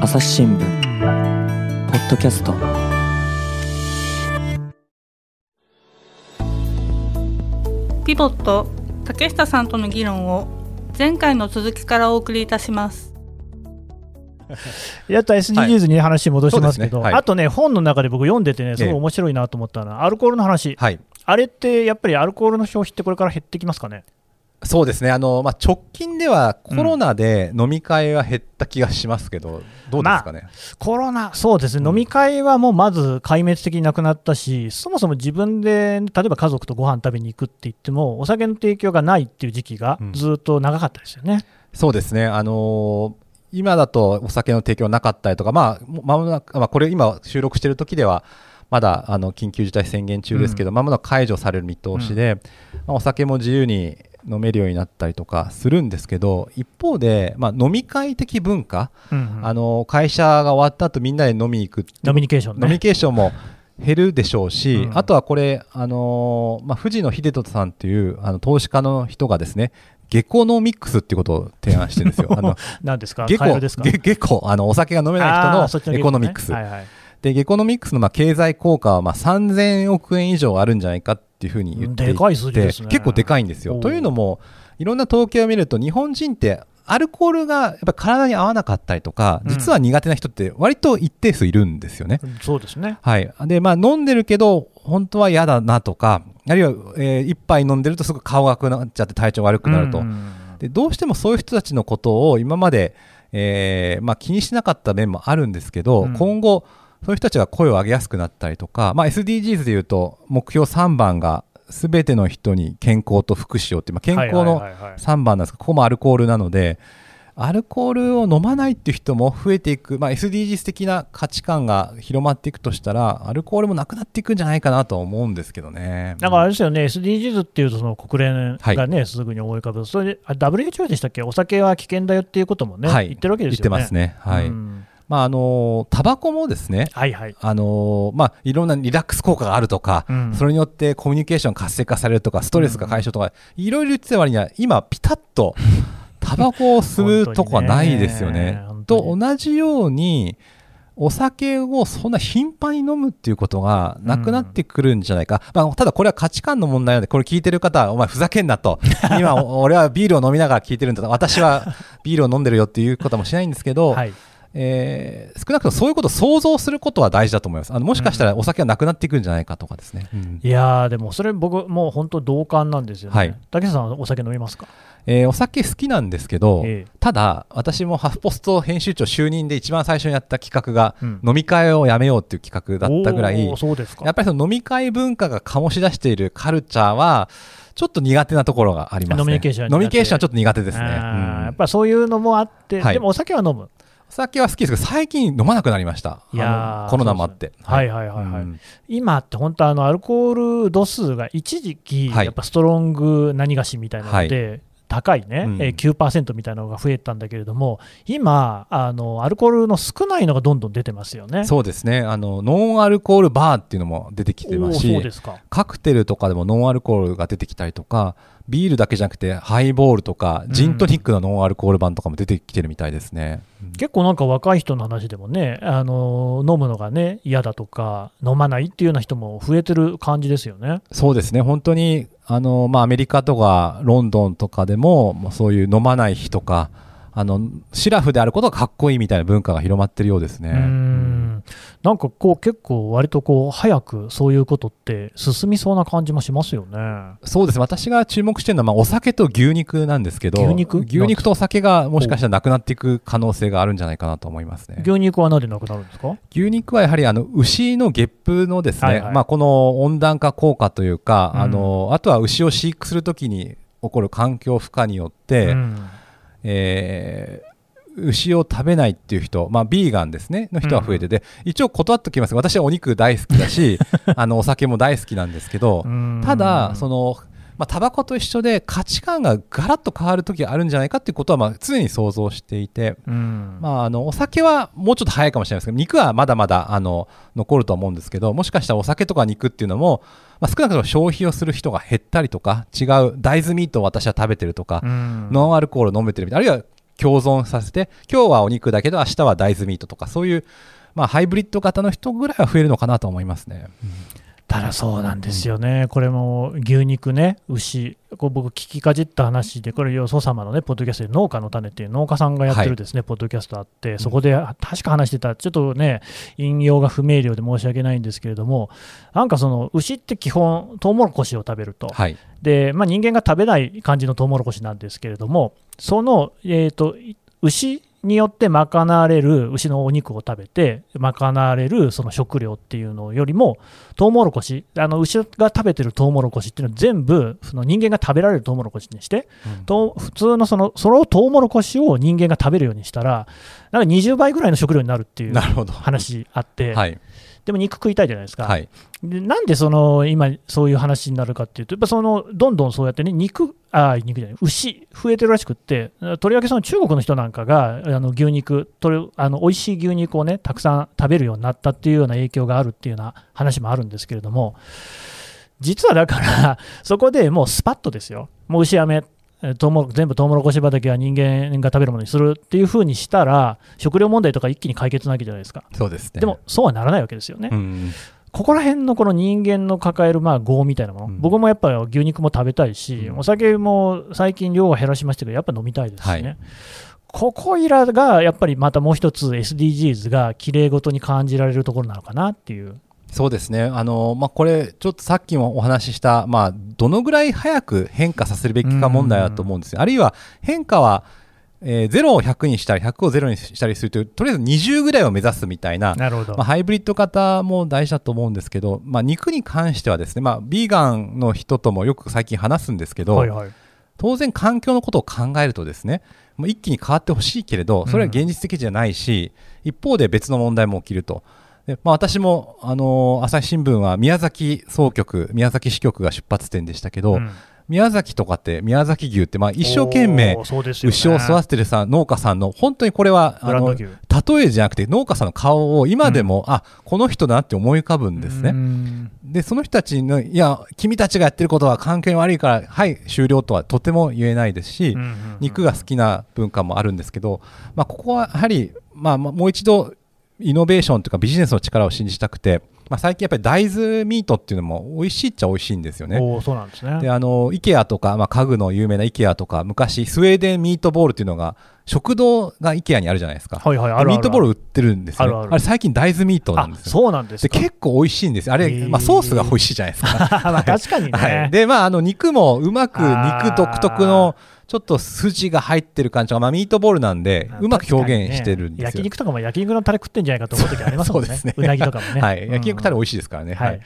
朝日新聞。ポッドキャスト。ピボット竹下さんとの議論を前回の続きからお送りいたします。やった SDGs に話戻しますけど、はいね。はい。あとね、本の中で僕読んでてね、すごい面白いなと思ったのは、アルコールの話、はい、あれってやっぱりアルコールの消費ってこれから減ってきますかね？そうですね、あのまあ、直近ではコロナで飲み会は減った気がしますけど、どうですかね？コロナ、そうですね、うん。飲み会はもうまず壊滅的になくなったし、そもそも自分で、例えば家族とご飯食べに行くって言っても、お酒の提供がないっていう時期がうん。ずっと長かったですよね。そうですね、あのー今だとお酒の提供なかったりとか、まあ、もまもなく、まあ、これ今収録している時では、まだあの緊急事態宣言中ですけど、まもなく解除される見通しで、まあ、お酒も自由に飲めるようになったりとかするんですけど、一方で、まあ、飲み会的文化、うんうん。あの会社が終わった後みんなで飲みに行くってノミニケーションね。飲みニケーションも減るでしょうし、うんあとはこれ、あのーまあ、藤野秀人さんというあの投資家の人がですね、ゲコノミックスっていうことを提案してるんですよ。あの何ですか、ゲコカエルですか？ゲゲコあのお酒が飲めない人のエゲコノミックス。で、ゲコノミックスのまあ経済効果はまあ3000億円以上あるんじゃないかっていうふうに言っていてね結構でかいんですよ。というのも、いろんな統計を見ると、日本人ってアルコールがやっぱ体に合わなかったりとか、うん実は苦手な人って割と一定数いるんですよね。そうですね。はい。で、まあ飲んでるけど、本当は嫌だなとか、あるいは、えー一杯飲んでるとすぐ顔が赤くなっちゃって体調悪くなると。うんでどうしてもそういう人たちのことを今まで、えーまあ、気にしなかった面もあるんですけど、うん今後、そういう人たちが声を上げやすくなったりとか、まあ、SDGs でいうと、目標3番が、すべての人に健康と福祉をって、まあ、健康のはいはいはいはい3番なんですが、ここもアルコールなので、アルコールを飲まないっていう人も増えていく、まあ、SDGs 的な価値観が広まっていくとしたら、アルコールもなくなっていくんじゃないかなとは思うんですけどね。だからあれですよね、SDGs っていうと、その国連がね、はすぐに思い浮かぶ、それであ WHO でしたっけ、お酒は危険だよっていうこともね、はい言ってるわけですよね。言ってますね。はい。うんまあ、あのタバコもですね、はいはい。あのーまあ、いろんなリラックス効果があるとか、うん。それによってコミュニケーション活性化されるとか、ストレスが解消とか、いろいろ言ってた割には、今、ピタッと タバコを吸うとこはないですよね。ね。と同じように、お酒をそんな頻繁に飲むっていうことがなくなってくるんじゃないか、まあ、ただこれは価値観の問題なので、これ聞いてる方は、お前ふざけんなと、今、お俺はビールを飲みながら聞いてるんだと、私はビールを飲んでるよっていうこともしないんですけど、はい、えー少なくともそういうことを想像することは大事だと思います。あのもしかしたらお酒はなくなっていくんじゃないかとかですね。うんいやー、でもそれ、僕、もう本当、同感なんですよね。はい竹下さん、お酒飲みますか？えーお酒好きなんですけど、ええただ、私もハフポスト編集長就任で一番最初にやった企画が、うん飲み会をやめようっていう企画だったぐらいおー、そうですか？やっぱりその飲み会文化が醸し出しているカルチャーは、ちょっと苦手なところがありますね。飲みニケーション飲みニケーションはちょっと苦手ですね。うんやっぱりそういうのもあって、はいでもお酒は飲む。お酒は好きですけど、最近飲まなくなりました。いやコロナもあって。はいはいはいはいうん今って本当あのアルコール度数が一時期はいやっぱストロング何がしみたいなので高いね、うんえー9%みたいなのが増えたんだけれども今あのアルコールの少ないのがどんどん出てますよね。そうですねあのノンアルコールバーっていうのも出てきてますしですか。カクテルとかでもノンアルコールが出てきたりとかビールだけじゃなくてハイボールとかうん。ジントニックのノンアルコール版とかも出てきてるみたいですね、うん。結構なんか若い人の話でもね、あの飲むのがね嫌だとか飲まないっていうような人も増えてる感じですよね。そうですね。本当にあの、まあ、アメリカとかロンドンとかでもそういう飲まない日とかあのシラフであることがかっこいいみたいな文化が広まってるようですね。うーん。なんかこう結構割とこう早くそういうことって進みそうな感じもしますよね。そうです。私が注目してるのは、まあ、お酒と牛肉なんですけど牛肉？牛肉とお酒がもしかしたらなくなっていく可能性があるんじゃないかなと思いますね。牛肉は何でなくなるんですか？牛肉はやはりあの牛のゲップのですね、はいはい。まあ、この温暖化効果というか、うん。あのあとは牛を飼育するときに起こる環境負荷によって、うんえー牛を食べないっていう人、まあ、ビーガンですねの人は増えてて、一応断っておきます。が私はお肉大好きだし あのお酒も大好きなんですけど、うん。ただそのまあ、タバコと一緒で価値観がガラッと変わる時があるんじゃないかっていうことはまあ常に想像していて、うん。まあ、あのお酒はもうちょっと早いかもしれないですけど肉はまだまだあの残るとは思うんですけどもしかしたらお酒とか肉っていうのも、まあ、少なくとも消費をする人が減ったりとか違う大豆ミートを私は食べてるとか、うん。ノンアルコールを飲めてるみたいなあるいは共存させて今日はお肉だけど明日は大豆ミートとかそういう、まあ、ハイブリッド型の人ぐらいは増えるのかなと思いますね。ただそうなんですよね、これも牛肉ね、牛、こう僕、聞きかじった話で、これ、よそ様のね、ポッドキャストで、農家の種っていう農家さんがやってるですね、ポッドキャストあって、そこで確か話してた、ちょっとね、引用が不明瞭で申し訳ないんですけれども、なんかその、牛って基本、トウモロコシを食べると、はい、でまあ、人間が食べない感じのトウモロコシなんですけれども、その、えー、と牛によって賄われる牛のお肉を食べて、賄われるその食料っていうのよりも、トウモロコシ、あの牛が食べてるトウモロコシっていうのは全部、その人間が食べられるトウモロコシにして、と普通のそのそのトウモロコシを人間が食べるようにしたら、なんか20倍ぐらいの食料になるっていうなるほど。話あって、はいでも肉食いたいじゃないですか。はい。でなんでその今、そういう話になるかっていうと、やっぱそのどんどんそうやってね、肉、あ肉じゃない、牛、増えてるらしくって、とりわけその中国の人なんかが、あの牛肉、とりあの美味しい牛肉をね、たくさん食べるようになったっていうような影響があるっていうような話もあるんですけれども、実はだから、そこでもうスパッとですよ、もう牛やめ、えトウモロ全部トウモロコシ畑は人間が食べるものにするっていうふうにしたら、食料問題とか一気に解決なわけじゃないですか。そうですね。でも、そうはならないわけですよね。うん。ここら辺のこの人間の抱えるまあ業みたいなもの、うん。僕もやっぱり牛肉も食べたいし、うん。お酒も最近量は減らしましたけど、やっぱ飲みたいですしね、はい。ここいらがやっぱりまたもう一つ SDGs がきれいごとに感じられるところなのかなっていう。そうですね、あのまあ、これ、ちょっとさっきもお話しした、まあ、どのぐらい早く変化させるべきか問題だと思うんですよ、あるいは変化は、えー0を100にしたり、100を0にしたりするという、とりあえず20ぐらいを目指すみたいな、なるほど。まあ、ハイブリッド型も大事だと思うんですけど、まあ、肉に関してはですね、まあ、ビーガンの人ともよく最近話すんですけど、はいはい。当然環境のことを考えるとですねもう一気に変わってほしいけれどそれは現実的じゃないし、一方で別の問題も起きると。でまあ、私も、あのー朝日新聞は宮崎総局宮崎支局が出発点でしたけど、うん。宮崎とかって宮崎牛ってまあ一生懸命牛を育ててるさ農家さんの本当にこれはあの例えじゃなくて農家さんの顔を今でも、あこの人だなって思い浮かぶんですね。うん。でその人たちのいや君たちがやってることは環境に悪いからはい終了とはとても言えないですし、うんうんうん。肉が好きな文化もあるんですけど、まあ、ここはやはり、まあ、まあもう一度イノベーションというかビジネスの力を信じたくて、まあ、最近やっぱり大豆ミートっていうのも美味しいっちゃ美味しいんですよね。おーそうなんですね。であの IKEA とか、まあ、家具の有名な IKEA とか昔スウェーデンミートボールっていうのが食堂が IKEA にあるじゃないですか。はいはいあるあるミートボール売ってるんですよ、ね。あるあるれ最近大豆ミートなんですよ。そうなんですでか。結構美味しいんですよ。あれ、まあ、ソースが美味しいじゃないですか。まあ確かにね。はい、で、まあ、あの肉もうまく肉独特のちょっと筋が入ってる感じが、まあ、ミートボールなんでうまく表現してるんですよ。焼肉とかも焼肉のタレ食ってんじゃないかと思う時ありますもんね。そうですね。うなぎとかもね。はい、うん。焼肉タレ美味しいですからね。はい。はい。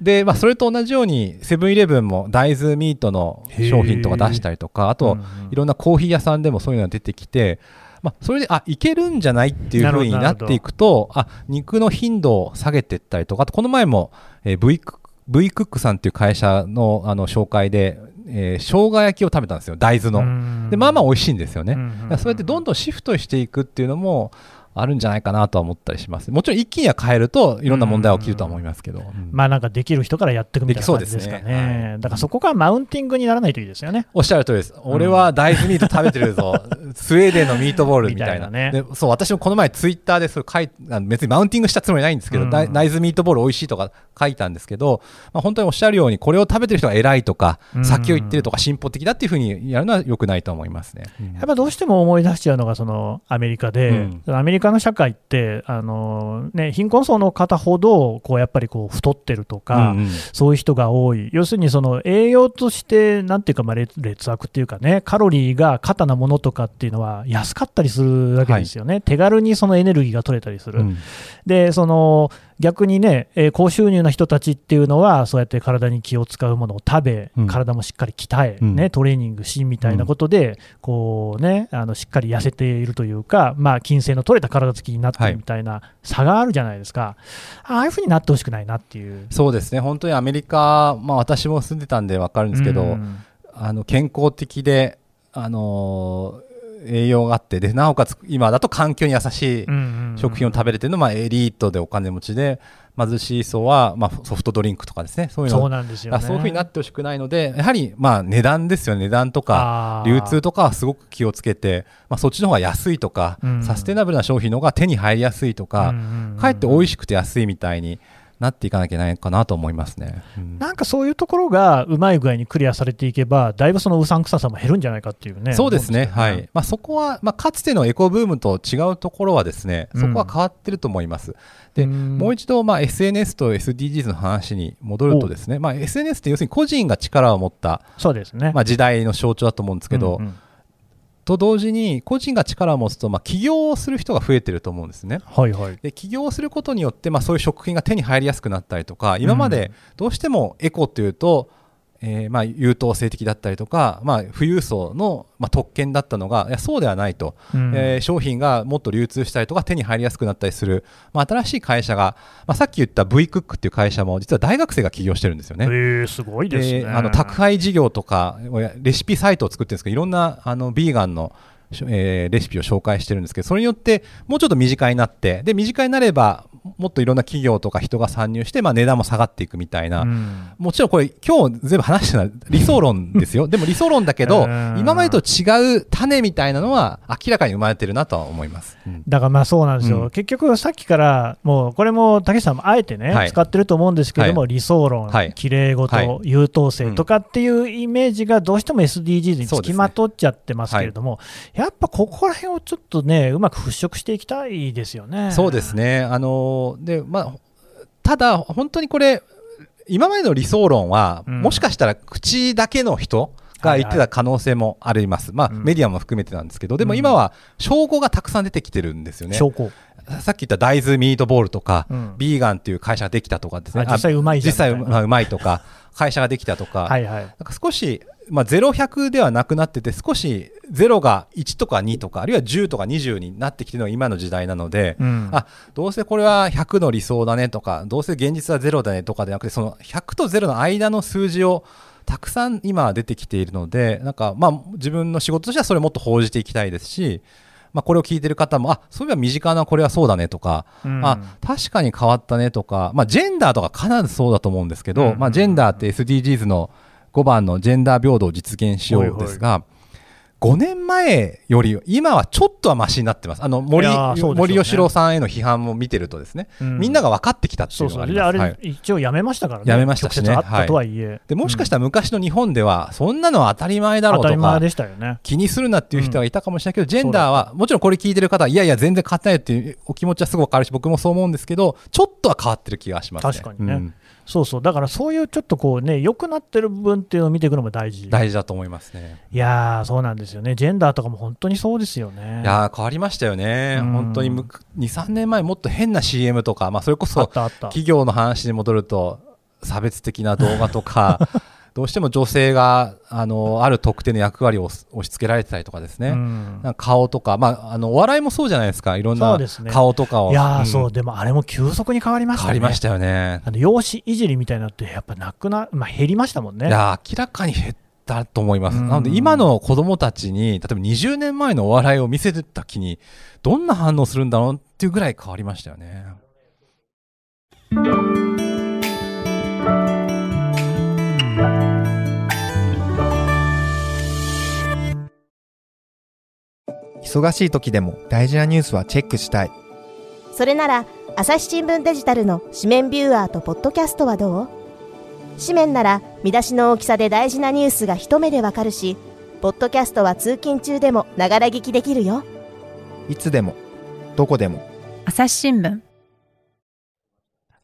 で、まあ、それと同じようにセブンイレブンも大豆ミートの商品とか出したりとかあと、うんうん。いろんなコーヒー屋さんでもそういうのが出てきて、まあ、それであいけるんじゃないっていうふうになっていくとあ肉の頻度を下げていったりとかあとこの前も、えー V, ク v クックさんっていう会社のあの紹介で、えー生姜焼きを食べたんですよ大豆の。うんでまあまあ美味しいんですよね。そうやってどんどんシフトしていくっていうのもあるんじゃないかなとは思ったりします。もちろん一気には変えるといろんな問題が起きるとは思いますけど。うんまあなんかできる人からやっていくみたいな感じですかできそうですねはい。ねだからそこがマウンティングにならないといいですよね。おっしゃる通りです。俺は大豆ミート食べてるぞ。スウェーデンのミートボールみたいな。ね。でそう、私もこの前ツイッターでそれ書いあの別にマウンティングしたつもりないんですけど、うん。大大豆ミートボール美味しいとか書いたんですけど、まあ、本当におっしゃるようにこれを食べてる人が偉いとか、うん。先を言ってるとか進歩的だっていうふうにやるのは良くないと思いますね。やっぱどうしても思い出しちゃうのがそのアメリカで、アメリカの社会ってあの、ね、貧困層の方ほどこうやっぱりこう太ってるとか、うんうん。そういう人が多い、要するにその栄養として、なんていうか、まあ劣劣悪っていうかね、カロリーが過多なものとかっていうのは安かったりするわけですよね、手軽にそのエネルギーが取れたりする。うん。でその逆にね、えー高収入な人たちっていうのは、そうやって体に気を使うものを食べ、うん。体もしっかり鍛え、うん。ね、トレーニングしみたいなことで、こうね、あのしっかり痩せているというか、まあ、筋性の取れた体つきになってはい。るみたいな差があるじゃないですか、ああいうふうになってほしくないなっていう。そうですね、本当にアメリカ、まあ、私も住んでたんで分かるんですけど、うん。あの健康的で、あのー栄養があってで、なおかつ今だと環境に優しい食品を食べれてるのは、まあ、エリートでお金持ちで、貧しい層は、まあ、ソフトドリンクとかですね。そういうの。そうなんですよ、ね、そういうふうになってほしくないのでやはりまあ値段ですよね。値段とか流通とかはすごく気をつけて、まあ、そっちの方が安いとか、うん、サステナブルな商品の方が手に入りやすいとか、うん、かえって美味しくて安いみたいになっていかなきゃいけないかなと思いますね、うん、なんかそういうところがうまい具合にクリアされていけば、だいぶそのうさんくささも減るんじゃないかっていうね、そうですね、はい、まあ、そこは、まあ、かつてのエコブームと違うところは、ですねそこは変わってると思います。で、もう一度、まあ、SNS と SDGs の話に戻ると、ですね、まあ、SNS って要するに個人が力を持ったそうですね、まあ、時代の象徴だと思うんですけど、うんうんと同時に個人が力を持つと、まあ、起業をする人が増えてると思うんですね。はいはい、で起業をすることによって、まあ、そういう食品が手に入りやすくなったりとか今までどうしてもエコというと、えー、まあ優等生的だったりとか、まあ、富裕層の、まあ、特権だったのがいやそうではないと、うん、えー、商品がもっと流通したりとか手に入りやすくなったりする、まあ、新しい会社が、まあ、さっき言った V クックっていう会社も実は大学生が起業してるんですよね。えー、すごいですね。あの宅配事業とかレシピサイトを作ってるんですけどいろんなあのビーガンのえー、レシピを紹介してるんですけどそれによってもうちょっと身近になってで身近になればもっといろんな企業とか人が参入して、まあ、値段も下がっていくみたいな、うん、もちろんこれ今日全部話してるのは理想論ですよ。でも理想論だけど今までと違う種みたいなのは明らかに生まれてるなとは思います、うん、だからまあそうなんですよ、うん、結局さっきからもうこれも竹下さんもあえてね、はい、使ってると思うんですけども、はい、理想論、きれい事、はい、優等生とかっていうイメージがどうしても SDGs につきまとっちゃってますけれども、ね、やっぱここら辺をちょっとねうまく払拭していきたいですよね。そうですね。あのでまあただ、本当にこれ、今までの理想論は、うん、もしかしたら口だけの人が言ってた可能性もあります、まあ、うん、メディアも含めてなんですけど、でも今は証拠がたくさん出てきてるんですよね。証拠。さっき言った大豆ミートボールとか、うん、ビーガンっていう会社ができたとかですね、実際うまい実際うまいとか、会社ができたとか、はいはい、なんか少しまあ、0、100ではなくなってて、少し0が1とか2とか、あるいは10とか20になってきてるのが今の時代なので、うん、あどうせこれは100の理想だねとか、どうせ現実は0だねとかではなくて、その100と0の間の数字をたくさん今出てきているので、なんかまあ自分の仕事としてはそれをもっと報じていきたいですし、まあ、これを聞いてる方も、あそういえば身近なこれはそうだねとか、うん、あ確かに変わったねとか、まあ、ジェンダーとか必ずそうだと思うんですけど、うん、まあ、ジェンダーって SDGs の5番のジェンダー平等を実現しようですが、5年前より今はちょっとはましになってます、あの森ね、森喜朗さんへの批判も見てると、ですね、うん、みんなが分かってきたっていうのがあります。そうそう。あれ、一応やめましたからね、やめましたしね、はい、でもしかしたら昔の日本では、そんなのは当たり前だろうとか、ね、気にするなっていう人がいたかもしれないけど、うん、ジェンダーは、もちろんこれ聞いてる方は、いやいや、全然変わってないっていうお気持ちはすごくあるし、僕もそう思うんですけど、ちょっとは変わってる気がします、ね、確かにね、うんそうそう、だからそういうちょっとこうね、良くなってる部分っていうのを見ていくのも大事。大事だと思いますね。いやー、そうなんですよね。ジェンダーとかも本当にそうですよね。いや変わりましたよね。本当に2、3年前もっと変な CM とか、まあそれこそ企業の話に戻ると、差別的な動画とか、どうしても女性があのある特定の役割を押し付けられてたりとかですね、うん、顔とか、まあ、あのお笑いもそうじゃないですか、いろんな顔とかを。ね、いや、うん、そう、でもあれも急速に変わりましたね。変わりましたよね。あの容姿いじりみたいなって、やっぱなくな、まあ、減りましたもんね。いや、明らかに減ったと思います。なので、今の子供たちに、例えば20年前のお笑いを見せてた気に、どんな反応するんだろうっていうぐらい変わりましたよね。忙しい時でも大事なニュースはチェックしたい。それなら朝日新聞デジタルの紙面ビューアーとポッドキャストはどう？紙面なら見出しの大きさで大事なニュースが一目でわかるしポッドキャストは通勤中でもながら聞きできるよ。いつでもどこでも。朝日新聞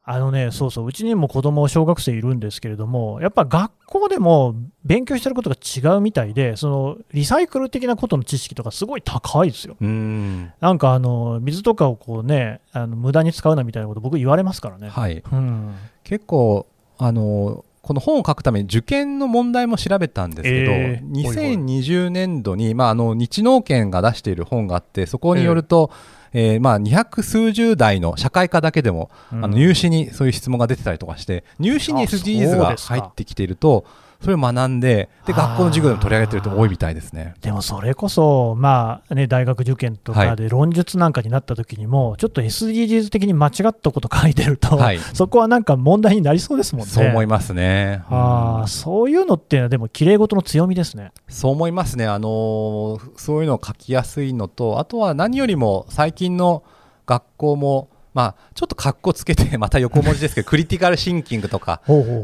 あのね、そうそう、うちにも子供小学生いるんですけれども、やっぱ学校でも勉強してることが違うみたいで、そのリサイクル的なことの知識とかすごい高いですよ。んなんかあの水とかをこうね、あの無駄に使うなみたいなこと僕言われますからね。はい。うん、結構あのこの本を書くために受験の問題も調べたんですけど、えー、2020年度に、まあ、あの日農研が出している本があってそこによると、えーえー、まあ200数十代の社会科だけでも、うん、あの入試にそういう質問が出てたりとかして入試に SDGs が入ってきているとそれを学んでで学校の授業でも取り上げてる人も多いみたいですね。でもそれこそ、まあね、大学受験とかで論述なんかになった時にも、ちょっと SDGs 的に間違ったこと書いてると、はいそこはなんか問題になりそうですもんね。そう思いますね。うんあーそういうのっていうのは、でも、きれい事の強みですね。そう思いますね、あのーそういうのを書きやすいのと、あとは何よりも最近の学校も、まあ、ちょっとかっこつけて、また横文字ですけど、クリティカルシンキングとか、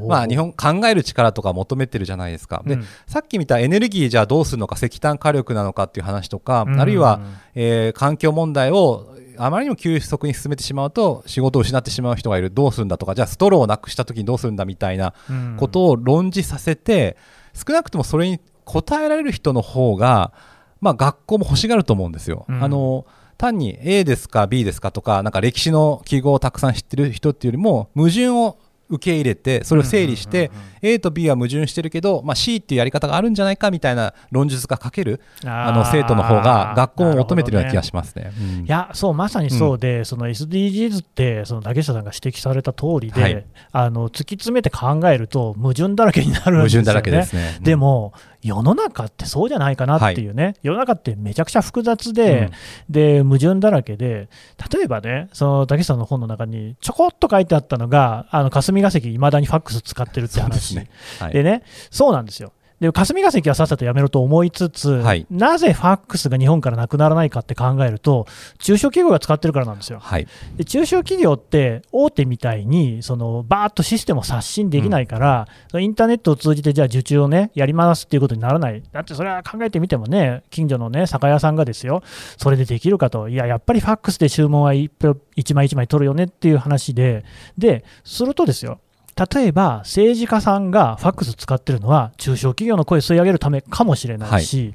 まあ、日本考える力とか求めてるじゃないですか。で、うん。さっき見たエネルギーじゃあどうするのか、石炭火力なのかっていう話とか、うん。あるいは、えー環境問題をあまりにも急速に進めてしまうと仕事を失ってしまう人がいる。どうするんだとか。じゃあストローをなくした時にどうするんだみたいなうんことを論じさせて、少なくともそれに答えられる人の方が、まあ、学校も欲しがると思うんですよ。うん。あの単に A ですか B ですかとかなんか歴史の記号をたくさん知ってる人っていうよりも矛盾を受け入れてそれを整理して、A と B は矛盾してるけど、まあ、C っていうやり方があるんじゃないかみたいな論述が書けるあの生徒の方が学校も求めてるような気がしますね。うん。いやそうまさにそうで、その SDGs ってその竹下さんが指摘された通りで、はい。あの突き詰めて考えると矛盾だらけになるんですよね。矛盾だらけですね。うん。でも世の中ってそうじゃないかなっていうね、世の中ってめちゃくちゃ複雑で、で矛盾だらけで、例えばね、その竹下さんの本の中にちょこっと書いてあったのが、あの霞が関、いまだにファックス使ってるってそうで。ね。はいでね、そうなんですよ。で霞が関はさっさとやめろと思いつつ、はい。なぜファックスが日本からなくならないかって考えると、中小企業が使ってるからなんですよ。はい。で中小企業って大手みたいにそのバーッとシステムを刷新できないから、そのインターネットを通じてじゃあ受注をねやりますっていうことにならない、だってそれは考えてみてもね、近所のね酒屋さんがですよ、それでできるかと、いや、やっぱりファックスで注文は一票一枚一枚取るよねっていう話で、でするとですよ、例えば政治家さんがファックス使ってるのは中小企業の声を吸い上げるためかもしれないし、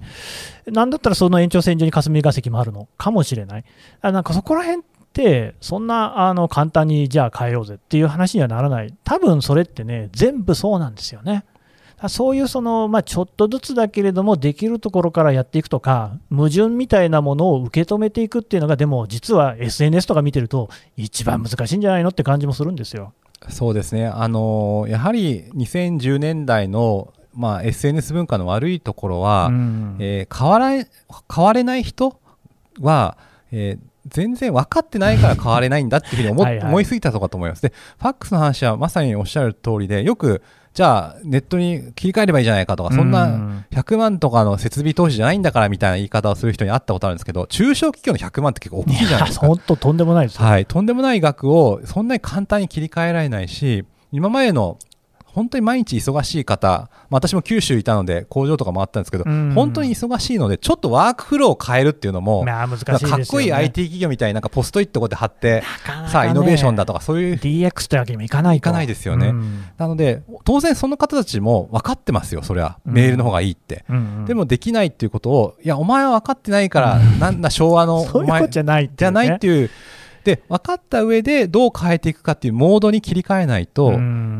なんだったらその延長線上に霞が関もあるのかもしれない。あなんかそこら辺って、そんなあの簡単にじゃあ変えようぜっていう話にはならない、多分それってね、全部そうなんですよね。そういうその、まあ、ちょっとずつだけれども、できるところからやっていくとか、矛盾みたいなものを受け止めていくっていうのが、でも実は SNS とか見てると、一番難しいんじゃないのって感じもするんですよ。そうですね、あのやはり2010年代の、まあ、SNS 文化の悪いところは、うん。えー変わら変われない人は、えー全然分かってないから変われないんだっていうふうに思っはいはい。思いすぎたところだと思います。で、ファックスの話はまさにおっしゃる通りで、よく、じゃあネットに切り替えればいいじゃないかとか、そんうなん100万とかの設備投資じゃないんだからみたいな言い方をする人に会ったことあるんですけど、中小企業の100万って結構大きいじゃないですか。本当とんでもないですよ。はい、とんでもない額をそんなに簡単に切り替えられないし、今までの本当に毎日忙しい方、まあ私も九州いたので工場とかもあったんですけど、うん。本当に忙しいので、ちょっとワークフローを変えるっていうのも、まあ難しいかっこいい IT 企業みたいになんかポストイットこうやって貼って、さあイノベーションだとかそういう、DX ってわけにもいかないと。いかないですよね。うん。なので当然その方たちも分かってますよ、それは。うん。メールの方がいいって。でもできないっていうことを、いや、お前は分かってないから、なんだ昭和の そういうこお前とじゃないってじゃないっていう、で分かった上でどう変えていくかっていうモードに切り替えないとい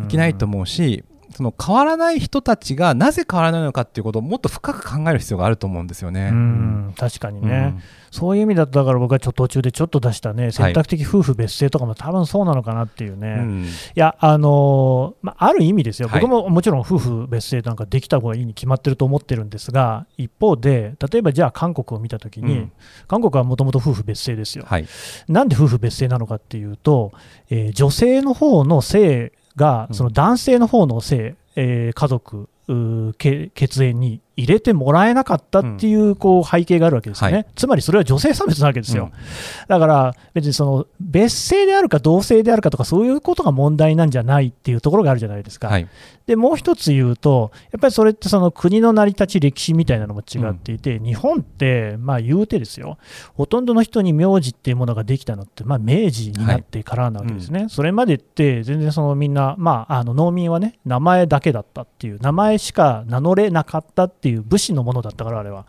けないと思うし、その変わらない人たちがなぜ変わらないのかっていうことをもっと深く考える必要があると思うんですよね。うん確かにうん。ね、そういう意味だと、だから僕はちょっと途中でちょっと出したね、選択的夫婦別姓とかも多分そうなのかなっていうね、うん。いや、あのーまあ、ある意味ですよ、はい。僕ももちろん夫婦別姓なんかできた方がいいに決まってると思ってるんですが、一方で、例えばじゃあ韓国を見たときに、うん。韓国はもともと夫婦別姓ですよ。はい。なんで夫婦別姓なのかっていうと、えー女性の方の性が、うん。その男性の方の性、えー家族、血縁に入れてもらえなかったっていうこう背景があるわけですよね、はい。つまりそれは女性差別なわけですよ。うん。だから別にその別姓であるか同姓であるかとかそういうことが問題なんじゃないっていうところがあるじゃないですか。はい。でもう一つ言うと、やっぱりそれってその国の成り立ち、歴史みたいなのも違っていて、日本って、まあ言うてですよ、ほとんどの人に名字っていうものができたのって、まあ明治になってからなわけですね、それまでって、全然そのみんな、まあ、あの農民はね、名前だけだったっていう、名前しか名乗れなかったっていう武士のものだったから、あれは、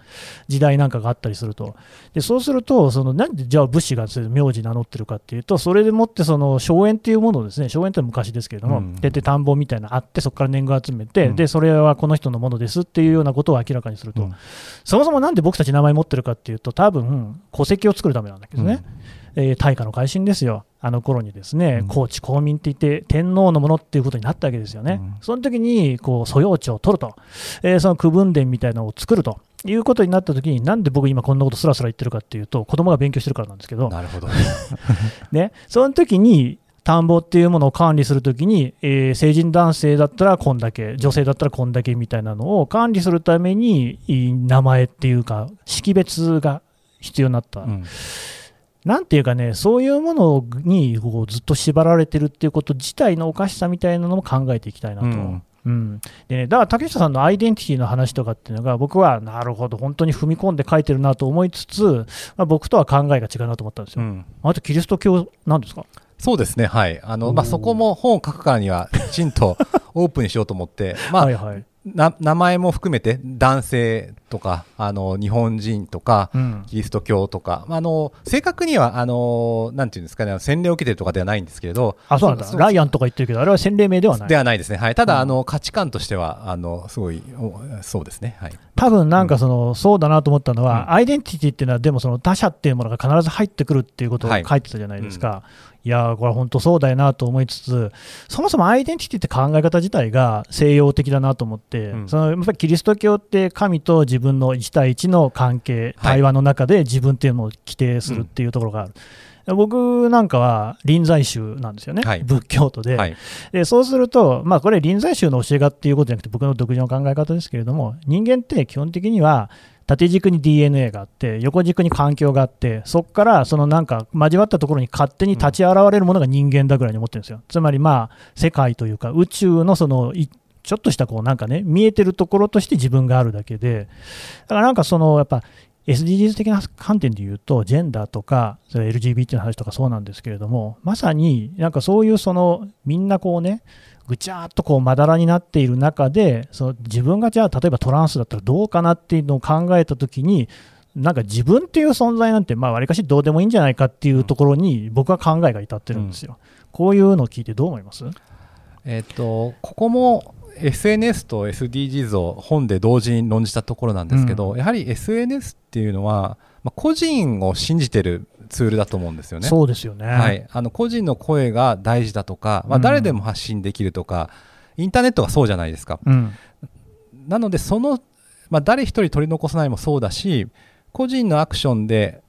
時代なんかがあったりすると。でそうすると、そのなんでじゃあ武士が名字名乗ってるかっていうと、それでもってその荘園っていうものをですね、荘園って昔ですけれども、うん。でで田んぼみたいなのあって、そこから年貢集めて、うん。でそれはこの人のものですっていうようなことを明らかにすると、うん。そもそもなんで僕たち名前持ってるかっていうと、多分戸籍を作るためなんだけどね。えー大化の改新ですよ、あの頃にですね、うん。高知公民って言って、天皇のものっていうことになったわけですよね、うん。その時にこう素養地を取ると、えーその区分殿みたいなのを作るということになった時に、なんで僕、今、こんなことすらすら言ってるかっていうと、子供が勉強してるからなんですけど、なるほど。ね、その時に田んぼっていうものを管理するときに、えー成人男性だったらこんだけ、女性だったらこんだけみたいなのを管理するために、名前っていうか、識別が必要になった、うんなんていうかね、そういうものにこうずっと縛られてるっていうこと自体のおかしさみたいなのも考えていきたいなと。うんうんでね、だから竹下さんのアイデンティティの話とかっていうのが、僕はなるほど、本当に踏み込んで書いてるなと思いつつ、まあ、僕とは考えが違うなと思ったんですよ。うんあとキリスト教なんですか？そうですね、はい。あの、まあ、そこも本を書くからには、きちんとオープンにしようと思って、まあ、はいはい。な名前も含めて、男性とか、あの、日本人とか、うんキリスト教とか、まあ、あの、正確には、あの、なんていうんですかね、洗礼を受けてるとかではないんですけれど、あ、そうなんだ。ライアンとか言ってるけど、あれは洗礼名ではない。ではないですね。はい。ただ、うんあの、価値観としては、あの、すごい、おそうですね。はい。多分なんかその、そうだなと思ったのは、うんアイデンティティっていうのは、でもその他者っていうものが必ず入ってくるっていうことをはい書いてたじゃないですか。い、やー、これ本当そうだよなと思いつつ、そもそもアイデンティティって考え方自体が西洋的だなと思って、うん。そのやっぱりキリスト教って神と自分の1対1の関係、はい。対話の中で自分っていうのを規定するっていうところがある。僕なんかは臨済宗なんですよね、はい。仏教徒で、はい。でそうすると、まあ、これ、臨済宗の教えがっていうことじゃなくて、僕の独自の考え方ですけれども、人間って基本的には、縦軸に DNA があって、横軸に環境があって、そこからそのなんか交わったところに勝手に立ち現れるものが人間だぐらいに思ってるんですよ。つまり、まあ、世界というか、宇宙のそのいちょっとしたこうなんかね、見えてるところとして自分があるだけで、だからなんかそのやっぱ SDGs 的な観点で言うと、ジェンダーとか、LGBT の話とかそうなんですけれども、まさになんかそういうそのみんなこうね、ぐちゃーっとこうまだらになっている中で、その自分がじゃあ、例えばトランスだったらどうかなっていうのを考えたときに、なんか自分っていう存在なんて、まあ、わりかしどうでもいいんじゃないかっていうところに、僕は考えが至ってるんですよ。こういうのを聞いてどう思います？えっと、ここも SNS と SDGs を本で同時に論じたところなんですけど、うやはり SNS っていうのは、まあ、個人を信じてるツールだと思うんですよね。そうですよね。はい、あの個人の声が大事だとか、まあ、うん誰でも発信できるとか、インターネットがそうじゃないですか。うん。なので、その、まあ、誰一人取り残さないもそうだし、個人のアクションで、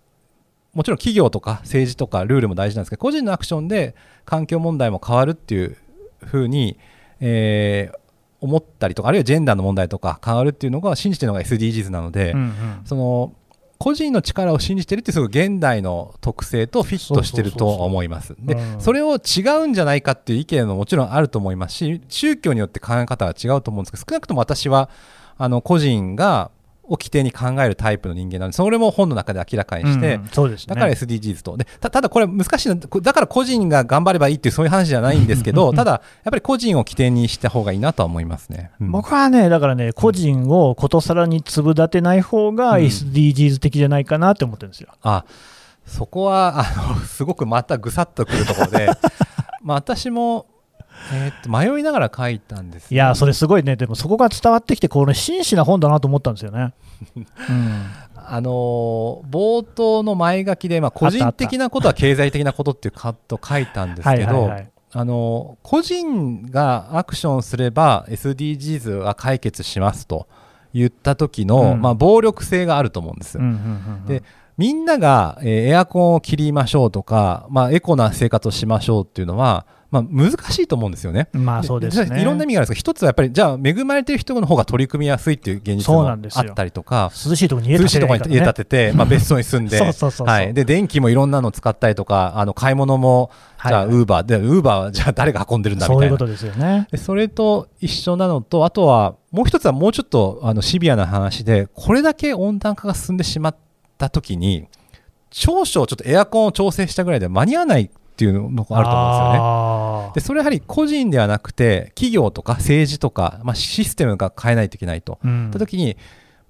もちろん企業とか政治とかルールも大事なんですけど、個人のアクションで環境問題も変わるっていうふうに、えー思ったりとか、あるいはジェンダーの問題とか変わるっていうのが信じてるのが SDGs なので、うんうんその個人の力を信じてるってすごい現代の特性とフィットしてると思います。で、うんそれを違うんじゃないかっていう意見ももちろんあると思いますし、宗教によって考え方が違うと思うんですけど、少なくとも私はあの個人がを起点に考えるタイプの人間なので、それも本の中で明らかにして、うんそうですね。だから SDGs と。で、たただこれ難しいだから個人が頑張ればいいっていうそういう話じゃないんですけど、ただやっぱり個人を起点にした方がいいなとは思いますね。うん僕はね、だからね、個人をことさらに粒立てない方がうん SDGs 的じゃないかなって思ってるんですよ。あそこはあのすごくまたぐさっとくるところで まあ私も、えーっと迷いながら書いたんです、いやー、それすごいね、でもそこが伝わってきて、これ、真摯な本だなと思ったんですよね。うんあのー冒頭の前書きで、まあ、個人的なことは経済的なことっていうカット書いたんですけどはい。あのー個人がアクションすれば SDGs は解決しますと言った時の、うんまあ、暴力性があると思うんです。うんうんうんうんでみんなが、えーエアコンを切りましょうとか、まあ、エコな生活をしましょうっていうのは、まあ、難しいと思うんですよね。まあそうですね。いろんな意味があるんですけど、一つはやっぱり、じゃあ、恵まれてる人の方が取り組みやすいっていう現実もなんですよあったりとか、涼しいところに家建涼していところに家建てて、まあ、別荘に住んで、そうそうそうそうはい。で、電気もいろんなの使ったりとか、あの、買い物も、じゃあ、ウはいーバー、で、ウーバーはじゃあ誰が運んでるんだみたいうな。そういことですよね。でそれと一緒なのと、あとは、もう一つはもうちょっとあのシビアな話で、これだけ温暖化が進んでしまったときに、少々ちょっとエアコンを調整したぐらいで間に合わないっていうのがあると思うんですよね。で、それやはり個人ではなくて、企業とか政治とか、まあ、システムが変えないといけないと。うんった時に、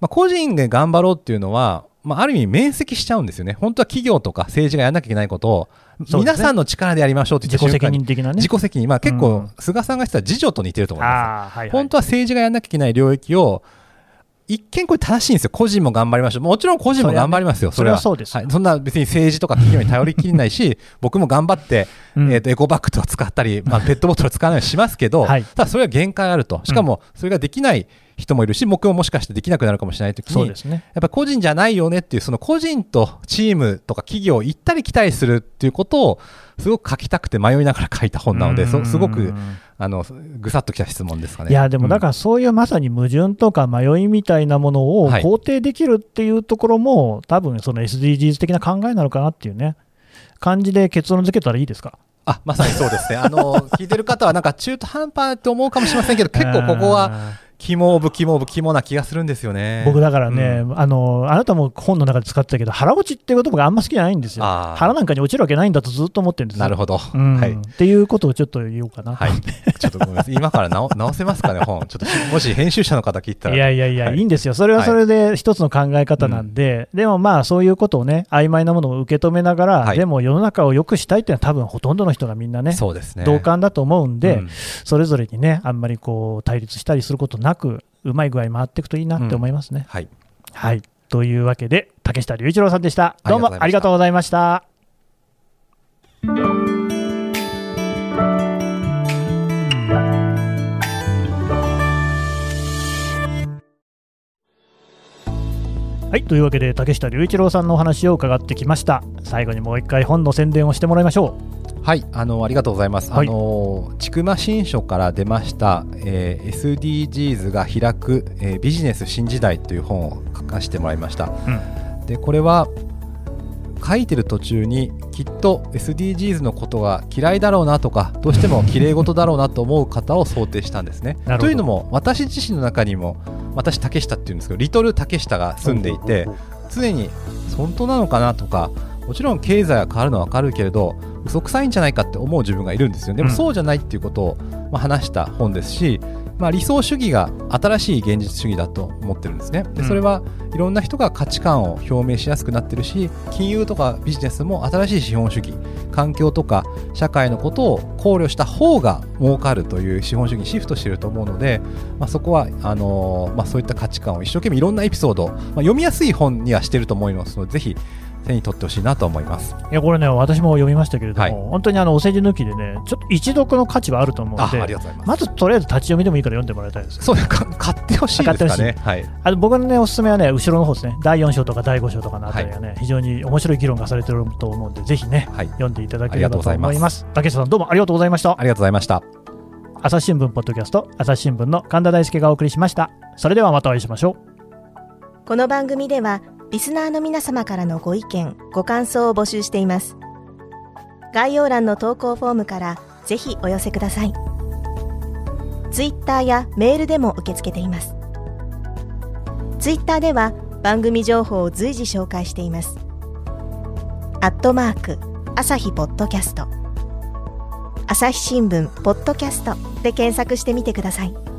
まあ、個人で頑張ろうっていうのは、まあ、ある意味面積しちゃうんですよね。本当は企業とか政治がやらなきゃいけないことを、皆さんの力でやりましょうって言自己責任的なね。自己責任。まあ結構うん、菅さんが言ってた自助と似てると思います。はいはい本当は政治がやらなきゃいけない領域を、一見これ正しいんですよ、個人も頑張りましょう、もちろん個人も頑張りますよ、それは。そうです。はい、そんな別に政治とか企業に頼りきれないし、僕も頑張って、うん。えー、とエコバッグとか使ったり、まあ、ペットボトル使わないようにしますけど、はい。ただそれは限界あると、しかもそれができない人もいるし、僕ももしかしてできなくなるかもしれないときに、そうですね。やっぱ個人じゃないよねっていう、その個人とチームとか企業を行ったり来たりするっていうことを、すごく書きたくて迷いながら書いた本なので、そすごくあのぐさっときた質問ですかね。いやでもだからそういうまさに矛盾とか迷いみたいなものをはい肯定できるっていうところも、多分その SDGs 的な考えなのかなっていうね、感じで結論付けたらいいですか？あまさにそうですね。あの聞いてる方はなんか中途半端って思うかもしれませんけど、結構ここはあ肝オブ肝オブ肝な気がするんですよね。ー僕だからね、うんあの、あなたも本の中で使ってたけど、腹落ちっていう言葉があんま好きじゃないんですよ。腹なんかに落ちるわけないんだとずっと思ってるんですよなるほど。うんはい。っていうことをちょっと言おうかな。はい。ちょっとごめんなさい。今から直直せますかね、本。ちょっとし、もし編集者の方聞いたら。いやいやいや、はいい、いんですよ、それはそれで一つの考え方なんで、でもまあ、そういうことをね、曖昧なものを受け止めながら、はいでも世の中を良くしたいっていうのは、多分ほとんどの人がみんなね、そうですね。同感だと思うんで、うんそれぞれにね、あんまりこう対立したりすることなく、うまい具合に回っていくといいなって思いますね。はい。はいというわけで、竹下隆一郎さんでした。どうもあありがとうございました。はい、というわけで竹下隆一郎さんのお話を伺ってきました。最後にもう一回本の宣伝をしてもらいましょはい、あのありがとうございます。はい。あの千曲新書から出ました、えー SDGs が開く、えービジネス新時代という本を書かせてもらいました。でこれは書いてる途中にきっと SDGs のことが嫌いだろうなとかどうしても 綺麗事だろうなと思う方を想定したんですね。というのも私自身の中にも私竹下っていうんですけどリトル竹下が住んでいて常に本当なのかなとかもちろん経済が変わるのは分かるけれど嘘くさいんじゃないかって思う自分がいるんですよでもそうじゃないっていうことを、ま、話した本ですし、まあ、理想主義が新しい現実主義だと思ってるんですねでそれはいろんな人が価値観を表明しやすくなってるし金融とかビジネスも新しい資本主義環境とか社会のことを考慮した方が儲かるという資本主義にシフトしてると思うので、まあ、そこはあのーまあ、そういった価値観を一生懸命いろんなエピソード、まあ、読みやすい本にはしてると思いますのでぜひ手に取ってほしいなと思います。いやこれね、私も読みましたけれども、はい本当にあのお世辞抜きでね、ちょっと一読の価値はあると思うあので、ありがとうございます。まずとりあえず立ち読みでもいいから読んでもらいたいです。そうか買ってほしいですかね。はい。あの僕のね、おすすめはね、後ろの方ですね、第4章とか第5章とかのあたりがね、非常に面白い議論がされてると思うんで、ぜひね、はい。読んでいただければとありがとうございます思います。竹下さん、どうもありがとうございましたあ。りがとうございました。朝日新聞ポッドキャスト、朝日新聞の神田大輔がお送りしました。それではまたお会いしましょう。この番組ではリスナーの皆様からのご意見ご感想を募集しています。概要欄の投稿フォームからぜひお寄せください。ツイッターやメールでも受け付けています。ツイッターでは番組情報を随時紹介しています。アットマーク朝日ポッドキャスト。朝日新聞ポッドキャストで検索してみてください。